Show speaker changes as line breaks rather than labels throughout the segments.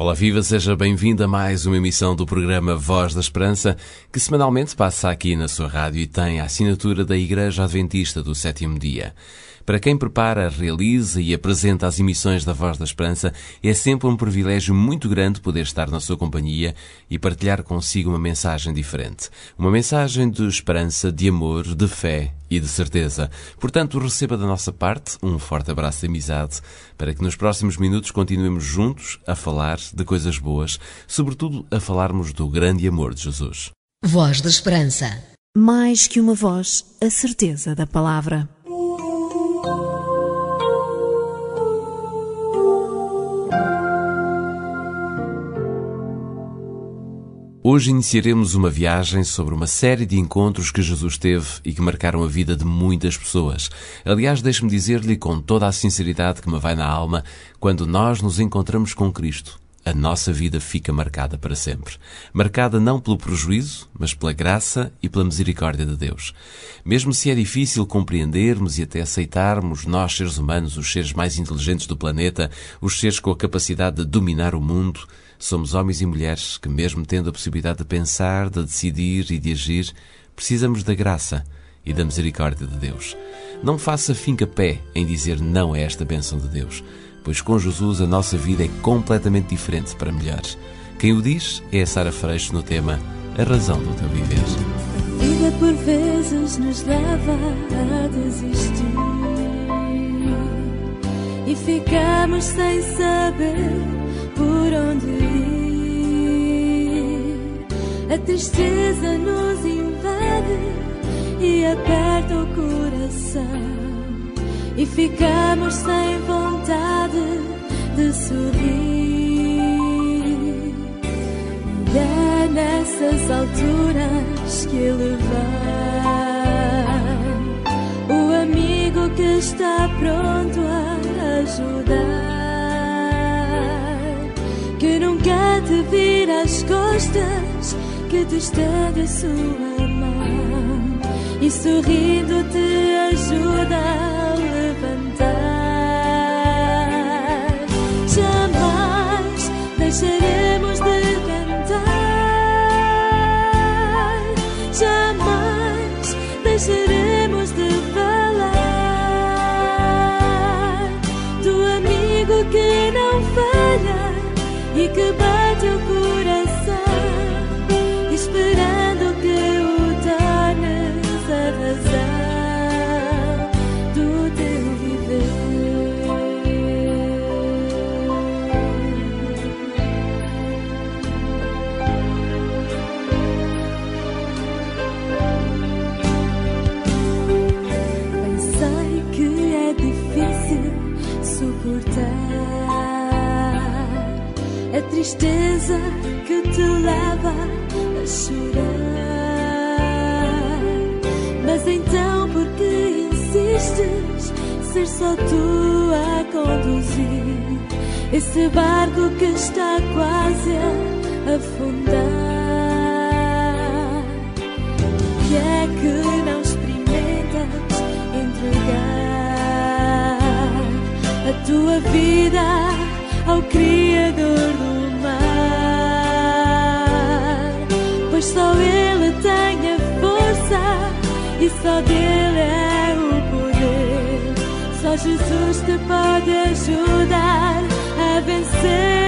Olá Viva, seja bem-vindo a mais uma emissão do programa Voz da Esperança, que semanalmente passa aqui na sua rádio e tem a assinatura da Igreja Adventista do Sétimo Dia. Para quem prepara, realiza e apresenta as emissões da Voz da Esperança, é sempre um privilégio muito grande poder estar na sua companhia e partilhar consigo uma mensagem diferente. Uma mensagem de esperança, de amor, de fé e de certeza. Portanto, receba da nossa parte um forte abraço de amizade para que nos próximos minutos continuemos juntos a falar de coisas boas, sobretudo a falarmos do grande amor de Jesus.
Voz da Esperança. Mais que uma voz, a certeza da palavra.
Hoje iniciaremos uma viagem sobre uma série de encontros que Jesus teve e que marcaram a vida de muitas pessoas. Aliás, deixe-me dizer-lhe com toda a sinceridade que me vai na alma, quando nós nos encontramos com Cristo, a nossa vida fica marcada para sempre. Marcada não pelo prejuízo, mas pela graça e pela misericórdia de Deus. Mesmo se é difícil compreendermos e até aceitarmos, nós, seres humanos, os seres mais inteligentes do planeta, os seres com a capacidade de dominar o mundo, Somos homens e mulheres que, mesmo tendo a possibilidade de pensar, de decidir e de agir, precisamos da graça e da misericórdia de Deus. Não faça finca-pé em dizer não a esta bênção de Deus, pois com Jesus a nossa vida é completamente diferente para melhor. Quem o diz é a Sara Freixo no tema A Razão do Teu Viver.
A vida por vezes nos leva a desistir e ficamos sem saber por onde ir. A tristeza nos invade e aperta o coração. E ficamos sem vontade de sorrir. É nessas alturas que ele vem. O amigo que está pronto a ajudar que nunca te vira as costas, que te estende a sua mão e sorrindo te ajuda Mas então, porque insistes ser só tu a conduzir esse barco que está quase a afundar? Que é que não experimentas entregar a tua vida? ao Criador do mar, pois só Ele tem a força e só dele é o poder. Só Jesus te pode ajudar a vencer.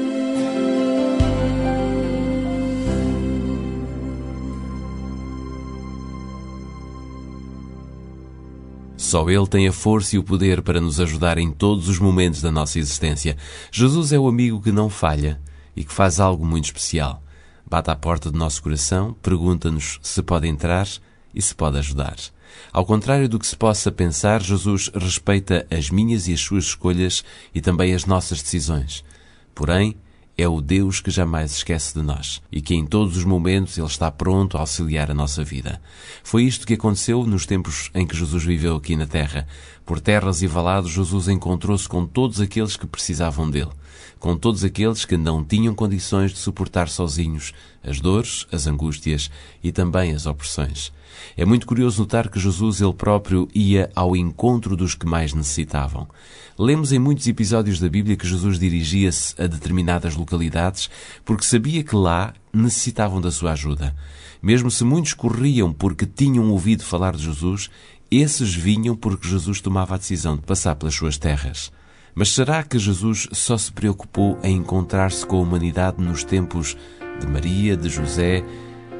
Só Ele tem a força e o poder para nos ajudar em todos os momentos da nossa existência. Jesus é o amigo que não falha e que faz algo muito especial. Bate à porta do nosso coração, pergunta-nos se pode entrar e se pode ajudar. Ao contrário do que se possa pensar, Jesus respeita as minhas e as suas escolhas e também as nossas decisões. Porém, é o Deus que jamais esquece de nós e que em todos os momentos Ele está pronto a auxiliar a nossa vida. Foi isto que aconteceu nos tempos em que Jesus viveu aqui na Terra. Por terras e valados, Jesus encontrou-se com todos aqueles que precisavam dele, com todos aqueles que não tinham condições de suportar sozinhos as dores, as angústias e também as opressões. É muito curioso notar que Jesus ele próprio ia ao encontro dos que mais necessitavam. Lemos em muitos episódios da Bíblia que Jesus dirigia-se a determinadas localidades porque sabia que lá necessitavam da sua ajuda. Mesmo se muitos corriam porque tinham ouvido falar de Jesus, esses vinham porque Jesus tomava a decisão de passar pelas suas terras. Mas será que Jesus só se preocupou em encontrar-se com a humanidade nos tempos de Maria, de José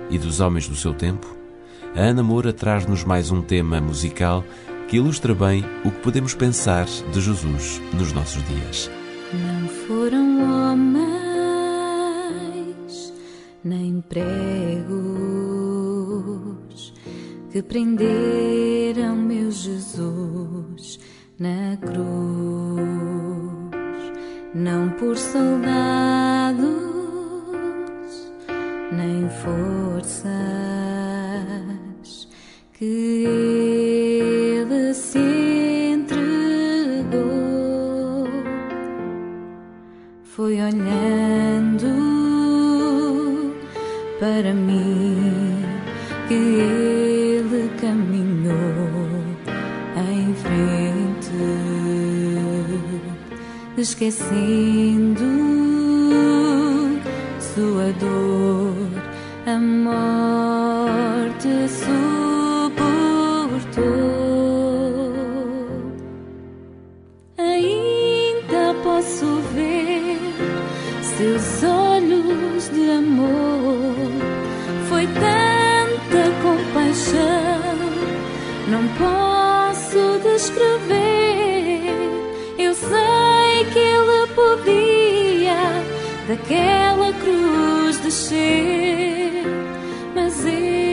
e dos homens do seu tempo? A Ana Moura traz-nos mais um tema musical que ilustra bem o que podemos pensar de Jesus nos nossos dias.
Não foram homens nem pregos que prenderam meu Jesus na cruz, não por soldados nem forças que ele se entregou. Foi olhando para mim que ele caminhou em frente, esquecendo sua dor, não posso descrever. Eu sei que ele podia daquela cruz descer, mas ele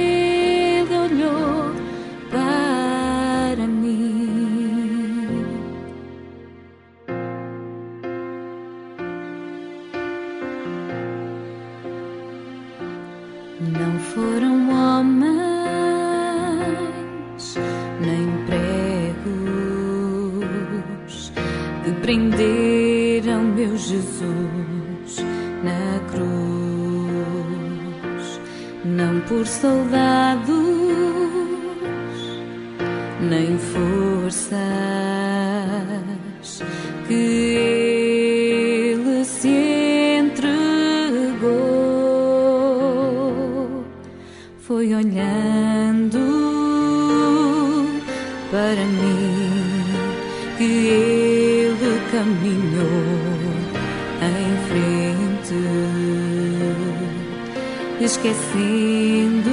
ele caminhou em frente, esquecendo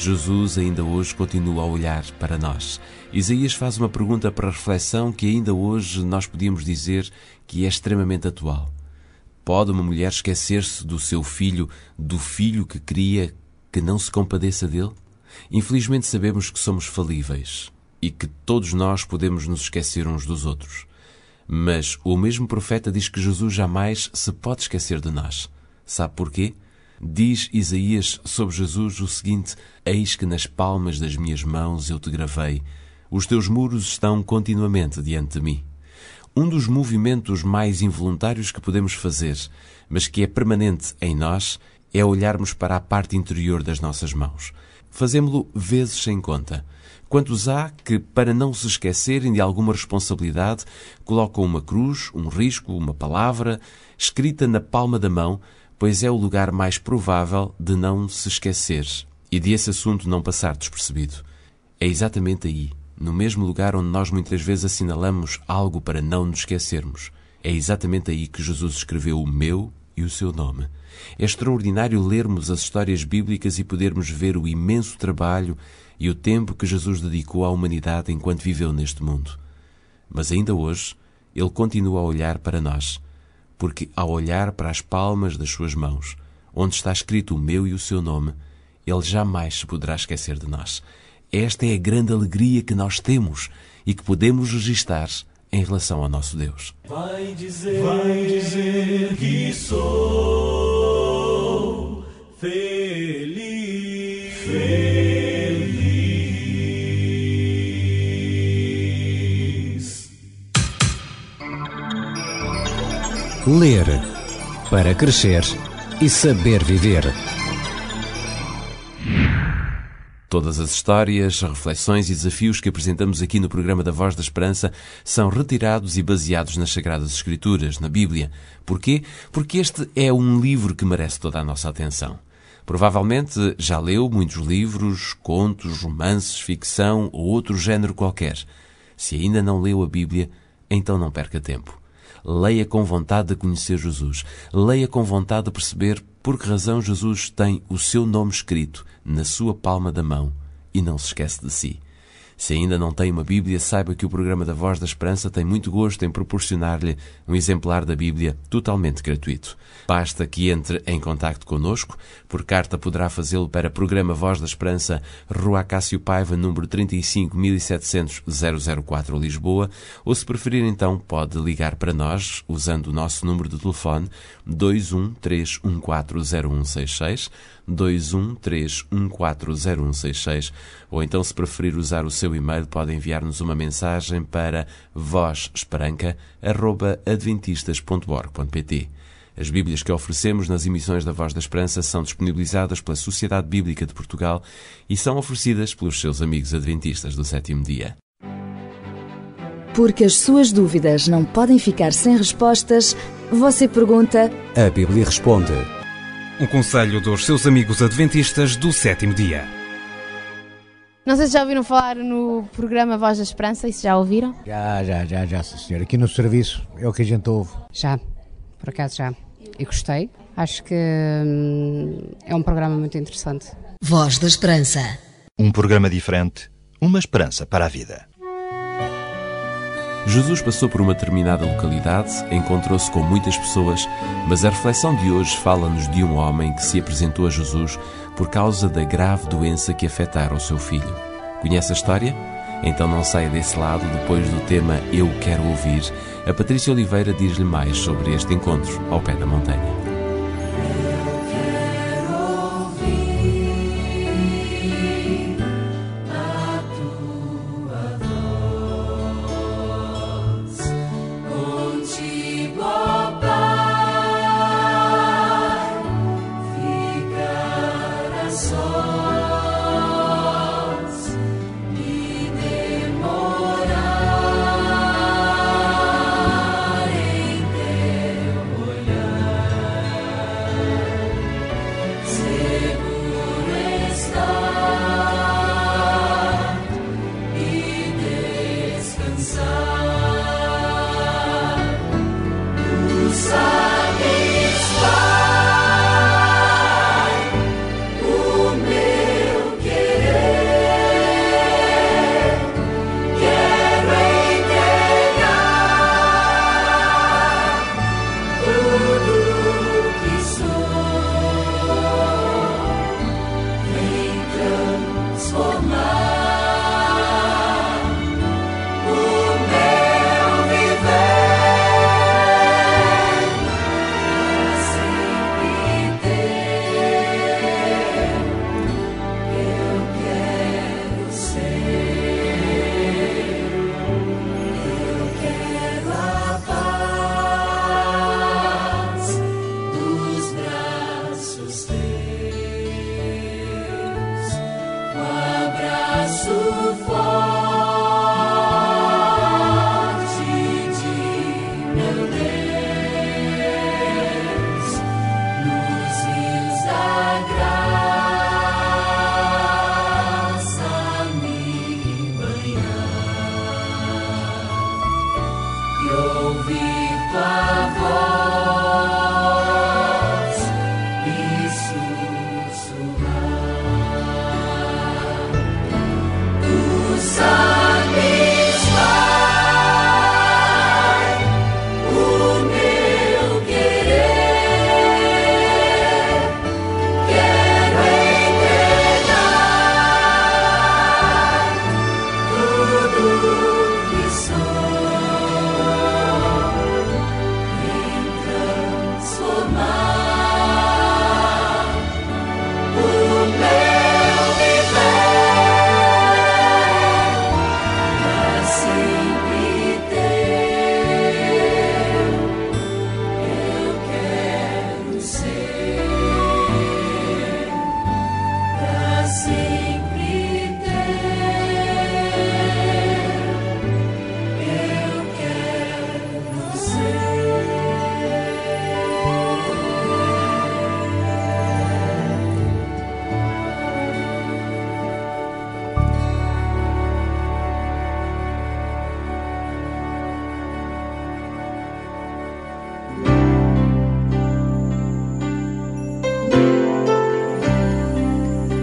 Jesus ainda hoje continua a olhar para nós. Isaías faz uma pergunta para reflexão que ainda hoje nós podíamos dizer que é extremamente atual. Pode uma mulher esquecer-se do seu filho, do filho que cria, que não se compadeça dele? Infelizmente sabemos que somos falíveis e que todos nós podemos nos esquecer uns dos outros. Mas o mesmo profeta diz que Jesus jamais se pode esquecer de nós. Sabe porquê? Diz Isaías sobre Jesus o seguinte: Eis que nas palmas das minhas mãos eu te gravei, os teus muros estão continuamente diante de mim. Um dos movimentos mais involuntários que podemos fazer, mas que é permanente em nós, é olharmos para a parte interior das nossas mãos. Fazemos-lo vezes sem conta. Quantos há que, para não se esquecerem de alguma responsabilidade, colocam uma cruz, um risco, uma palavra, escrita na palma da mão, pois é o lugar mais provável de não se esquecer e de esse assunto não passar despercebido. É exatamente aí, no mesmo lugar onde nós muitas vezes assinalamos algo para não nos esquecermos. É exatamente aí que Jesus escreveu o meu e o seu nome. É extraordinário lermos as histórias bíblicas e podermos ver o imenso trabalho e o tempo que Jesus dedicou à humanidade enquanto viveu neste mundo. Mas ainda hoje, ele continua a olhar para nós, porque ao olhar para as palmas das suas mãos, onde está escrito o meu e o seu nome, ele jamais se poderá esquecer de nós. Esta é a grande alegria que nós temos e que podemos registar em relação ao nosso Deus.
Vai dizer, vai dizer que sou feliz,
Ler para crescer e saber viver.
Todas as histórias, reflexões e desafios que apresentamos aqui no programa da Voz da Esperança são retirados e baseados nas Sagradas Escrituras, na Bíblia. Porquê? Porque este é um livro que merece toda a nossa atenção. Provavelmente já leu muitos livros, contos, romances, ficção ou outro género qualquer. Se ainda não leu a Bíblia, então não perca tempo. Leia com vontade de conhecer Jesus. Leia com vontade de perceber por que razão Jesus tem o seu nome escrito na sua palma da mão e não se esquece de si. Se ainda não tem uma Bíblia, saiba que o programa da Voz da Esperança tem muito gosto em proporcionar-lhe um exemplar da Bíblia totalmente gratuito. Basta que entre em contacto conosco. Por carta poderá fazê-lo para Programa Voz da Esperança, Rua Cássio Paiva, número 35700 004 Lisboa, ou se preferir então pode ligar para nós usando o nosso número de telefone 213140166 213140166 ou então se preferir usar o seu e-mail pode enviar-nos uma mensagem para vozesperanca@adventistas.org.pt. As Bíblias que oferecemos nas emissões da Voz da Esperança são disponibilizadas pela Sociedade Bíblica de Portugal e são oferecidas pelos seus amigos adventistas do sétimo dia.
Porque as suas dúvidas não podem ficar sem respostas, você pergunta
A Bíblia responde.
Um conselho dos seus amigos adventistas do sétimo dia.
Não sei se já ouviram falar no programa Voz da Esperança, e se já ouviram?
Já, já, já, já, sim, senhor. Aqui no serviço é o que a gente ouve.
Já, por acaso já. E gostei. Acho que hum, é um programa muito interessante.
Voz da Esperança.
Um programa diferente, uma esperança para a vida.
Jesus passou por uma determinada localidade, encontrou-se com muitas pessoas, mas a reflexão de hoje fala-nos de um homem que se apresentou a Jesus por causa da grave doença que afetara o seu filho. Conhece a história? Então não saia desse lado depois do tema Eu Quero Ouvir. A Patrícia Oliveira diz-lhe mais sobre este encontro ao pé da montanha.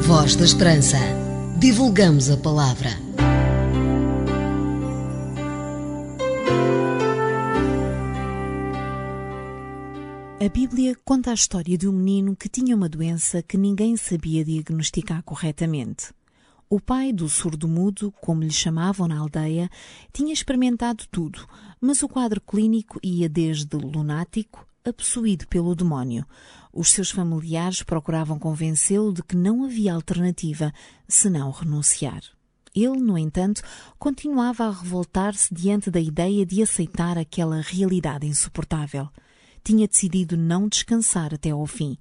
Voz da Esperança. Divulgamos a palavra.
A Bíblia conta a história de um menino que tinha uma doença que ninguém sabia diagnosticar corretamente. O pai do surdo-mudo, como lhe chamavam na aldeia, tinha experimentado tudo, mas o quadro clínico ia desde lunático possuído pelo demónio. Os seus familiares procuravam convencê-lo de que não havia alternativa senão renunciar. Ele, no entanto, continuava a revoltar-se diante da ideia de aceitar aquela realidade insuportável. Tinha decidido não descansar até ao fim.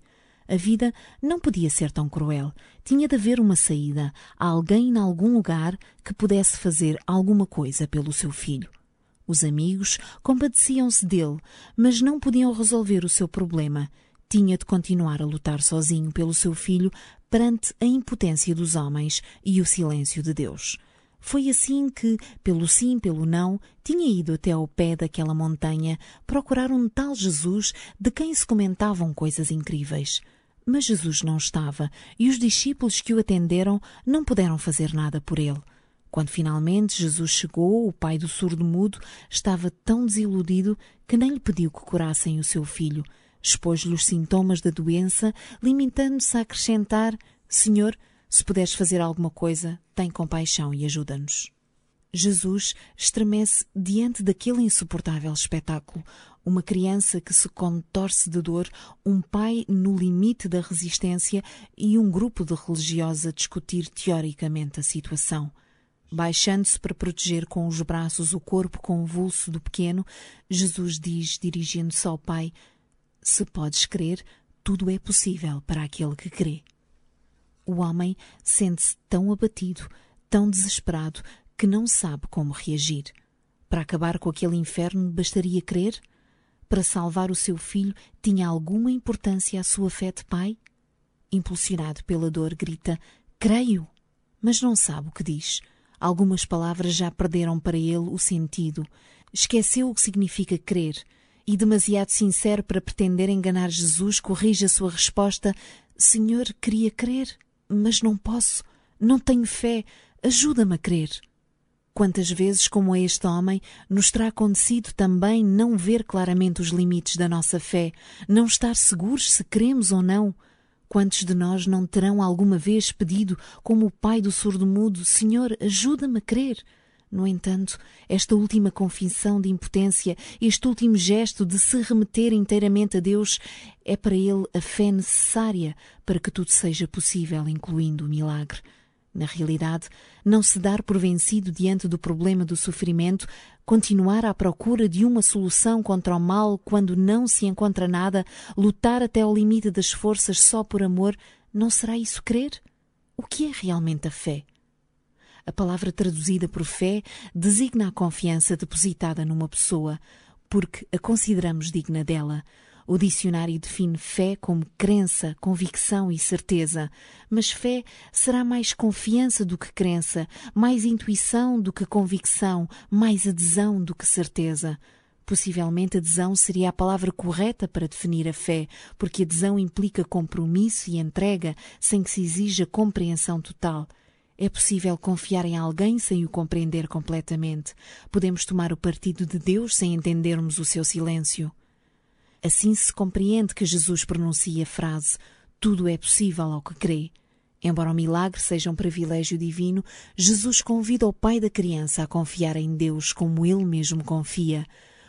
A vida não podia ser tão cruel. Tinha de haver uma saída, alguém em algum lugar que pudesse fazer alguma coisa pelo seu filho. Os amigos compadeciam-se dele, mas não podiam resolver o seu problema. Tinha de continuar a lutar sozinho pelo seu filho perante a impotência dos homens e o silêncio de Deus. Foi assim que, pelo sim, pelo não, tinha ido até ao pé daquela montanha procurar um tal Jesus de quem se comentavam coisas incríveis. Mas Jesus não estava e os discípulos que o atenderam não puderam fazer nada por ele. Quando finalmente Jesus chegou, o pai do surdo-mudo estava tão desiludido que nem lhe pediu que curassem o seu filho. Expôs-lhe os sintomas da doença, limitando-se a acrescentar: Senhor, se puderes fazer alguma coisa, tem compaixão e ajuda-nos. Jesus estremece diante daquele insuportável espetáculo. Uma criança que se contorce de dor, um pai no limite da resistência e um grupo de religiosos a discutir teoricamente a situação. Baixando-se para proteger com os braços o corpo convulso do pequeno, Jesus diz, dirigindo-se ao Pai: Se podes crer, tudo é possível para aquele que crê. O homem sente-se tão abatido, tão desesperado, que não sabe como reagir. Para acabar com aquele inferno bastaria crer? Para salvar o seu filho tinha alguma importância a sua fé de pai? Impulsionado pela dor, grita: Creio! Mas não sabe o que diz. Algumas palavras já perderam para ele o sentido. Esqueceu o que significa crer. E, demasiado sincero para pretender enganar Jesus, corrige a sua resposta: Senhor, queria crer, mas não posso. Não tenho fé. Ajuda-me a crer. Quantas vezes, como este homem, nos terá acontecido também não ver claramente os limites da nossa fé, não estar seguros se queremos ou não? Quantos de nós não terão alguma vez pedido, como o pai do surdo-mudo, Senhor, ajuda-me a crer? No entanto, esta última confissão de impotência, este último gesto de se remeter inteiramente a Deus, é para ele a fé necessária para que tudo seja possível, incluindo o milagre. Na realidade, não se dar por vencido diante do problema do sofrimento, continuar à procura de uma solução contra o mal quando não se encontra nada, lutar até ao limite das forças só por amor, não será isso crer? O que é realmente a fé? A palavra traduzida por fé designa a confiança depositada numa pessoa, porque a consideramos digna dela. O dicionário define fé como crença, convicção e certeza, mas fé será mais confiança do que crença, mais intuição do que convicção, mais adesão do que certeza. Possivelmente adesão seria a palavra correta para definir a fé, porque adesão implica compromisso e entrega sem que se exija compreensão total. É possível confiar em alguém sem o compreender completamente. Podemos tomar o partido de Deus sem entendermos o seu silêncio. Assim se compreende que Jesus pronuncia a frase: Tudo é possível ao que crê. Embora o milagre seja um privilégio divino, Jesus convida o pai da criança a confiar em Deus como ele mesmo confia,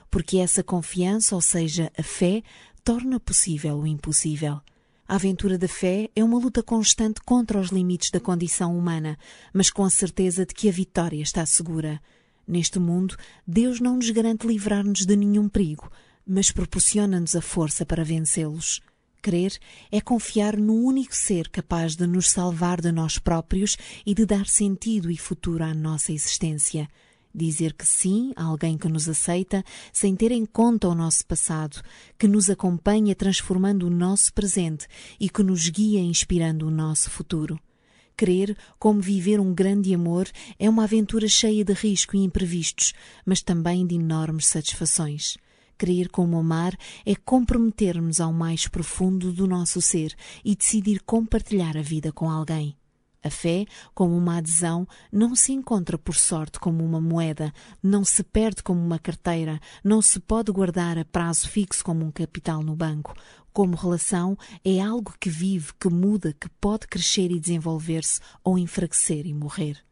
porque essa confiança, ou seja, a fé, torna possível o impossível. A aventura da fé é uma luta constante contra os limites da condição humana, mas com a certeza de que a vitória está segura. Neste mundo, Deus não nos garante livrar-nos de nenhum perigo, mas proporciona-nos a força para vencê-los. Crer é confiar no único ser capaz de nos salvar de nós próprios e de dar sentido e futuro à nossa existência. Dizer que sim a alguém que nos aceita, sem ter em conta o nosso passado, que nos acompanha transformando o nosso presente e que nos guia inspirando o nosso futuro. Crer, como viver um grande amor, é uma aventura cheia de risco e imprevistos, mas também de enormes satisfações. Crer como amar é comprometermos ao mais profundo do nosso ser e decidir compartilhar a vida com alguém. A fé, como uma adesão, não se encontra por sorte como uma moeda, não se perde como uma carteira, não se pode guardar a prazo fixo como um capital no banco. Como relação, é algo que vive, que muda, que pode crescer e desenvolver-se ou enfraquecer e morrer.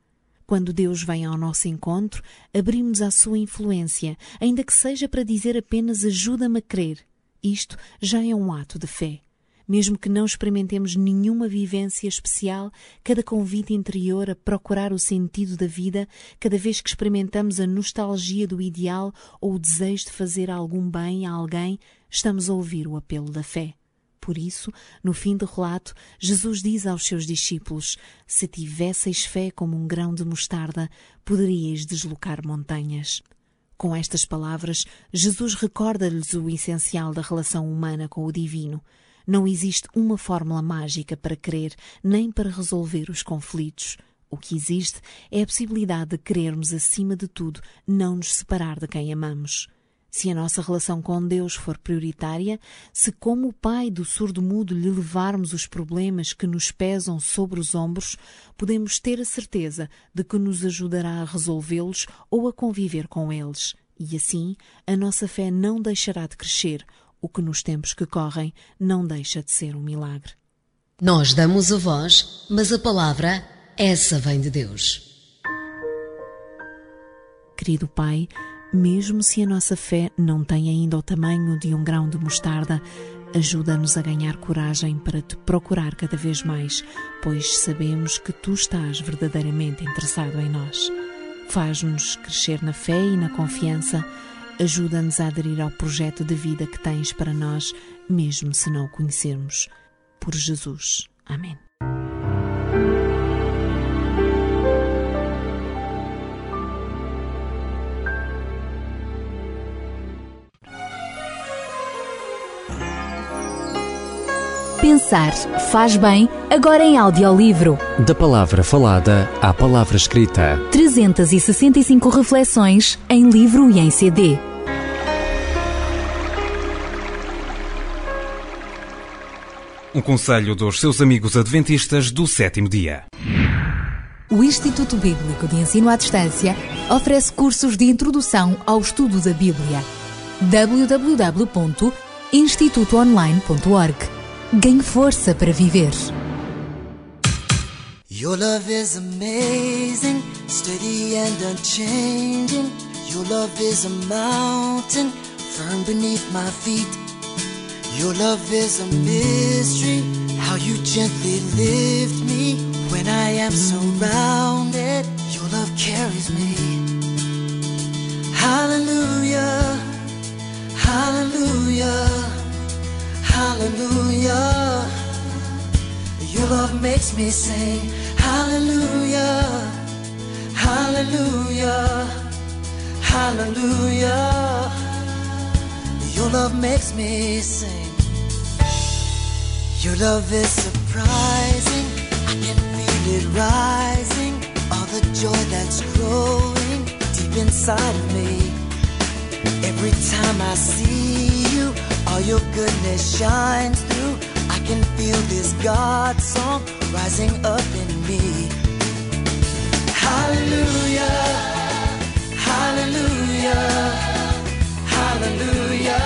Quando Deus vem ao nosso encontro, abrimos à sua influência, ainda que seja para dizer apenas ajuda-me a crer. Isto já é um ato de fé. Mesmo que não experimentemos nenhuma vivência especial, cada convite interior a procurar o sentido da vida, cada vez que experimentamos a nostalgia do ideal ou o desejo de fazer algum bem a alguém, estamos a ouvir o apelo da fé. Por isso, no fim do relato, Jesus diz aos seus discípulos: Se tivesseis fé como um grão de mostarda, poderíeis deslocar montanhas. Com estas palavras, Jesus recorda-lhes o essencial da relação humana com o divino. Não existe uma fórmula mágica para crer, nem para resolver os conflitos. O que existe é a possibilidade de querermos, acima de tudo, não nos separar de quem amamos. Se a nossa relação com Deus for prioritária, se como o pai do surdo-mudo lhe levarmos os problemas que nos pesam sobre os ombros, podemos ter a certeza de que nos ajudará a resolvê-los ou a conviver com eles. E assim, a nossa fé não deixará de crescer, o que nos tempos que correm não deixa de ser um milagre.
Nós damos a voz, mas a palavra, essa vem de Deus.
Querido Pai, mesmo se a nossa fé não tem ainda o tamanho de um grão de mostarda, ajuda-nos a ganhar coragem para te procurar cada vez mais, pois sabemos que tu estás verdadeiramente interessado em nós. Faz-nos crescer na fé e na confiança Ajuda-nos a aderir ao projeto de vida que tens para nós, mesmo se não o conhecermos. Por Jesus. Amém.
Pensar faz bem, agora em audiolivro.
Da palavra falada à palavra escrita.
365 reflexões em livro e em CD.
Um conselho dos seus amigos adventistas do sétimo dia.
O Instituto Bíblico de Ensino à Distância oferece cursos de introdução ao estudo da Bíblia. www.institutoonline.org Ganhe força para viver.
Your love is amazing, steady and unchanging. Your love is a mountain firm beneath my feet. Your love is a mystery, how you gently lift me when I am surrounded. Your love carries me. Hallelujah, hallelujah, hallelujah. Your love makes me sing. Hallelujah, hallelujah, hallelujah. Your love makes me sing. Your love is surprising. I can feel it rising. All the joy that's growing deep inside of me. Every time I see all your goodness shines through. I can feel this God song rising up in me. Hallelujah, hallelujah, hallelujah.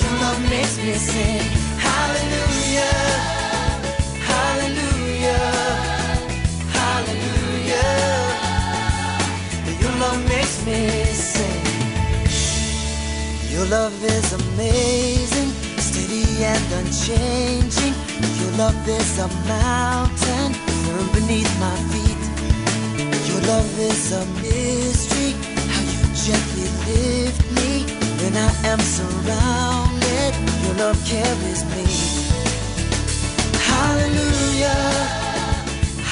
Your love makes me sing. Love is amazing, steady and unchanging. Your love is a mountain firm beneath my feet. Your love is a mystery, how you gently lift me when I am surrounded. Your love carries me. Hallelujah,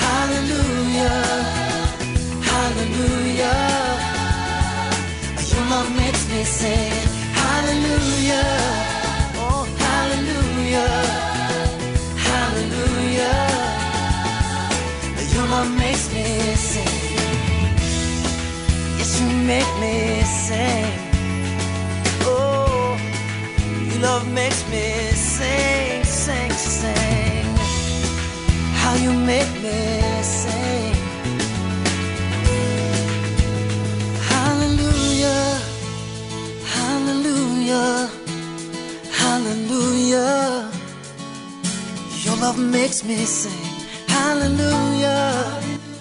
hallelujah, hallelujah. Your love makes me sing. Hallelujah, oh hallelujah, hallelujah. Makes me sing. Yes, you make me sing. Oh, your love makes me sing, sing, sing. How you make me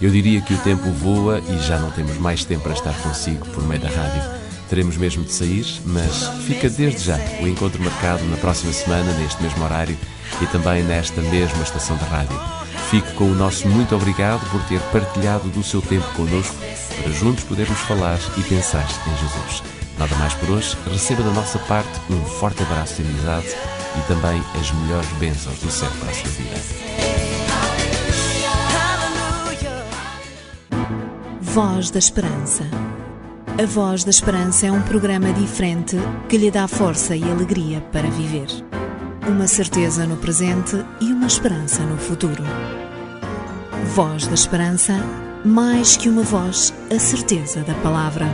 Eu diria que o tempo voa e já não temos mais tempo para estar consigo por meio da rádio. Teremos mesmo de sair, mas fica desde já o encontro marcado na próxima semana, neste mesmo horário e também nesta mesma estação de rádio. Fique com o nosso muito obrigado por ter partilhado do seu tempo connosco para juntos podermos falar e pensar em Jesus. Nada mais por hoje. Receba da nossa parte um forte abraço de amizade e também as melhores bênçãos do céu para a sua vida.
Voz da Esperança. A Voz da Esperança é um programa diferente que lhe dá força e alegria para viver. Uma certeza no presente e uma esperança no futuro. Voz da Esperança, mais que uma voz, a certeza da palavra.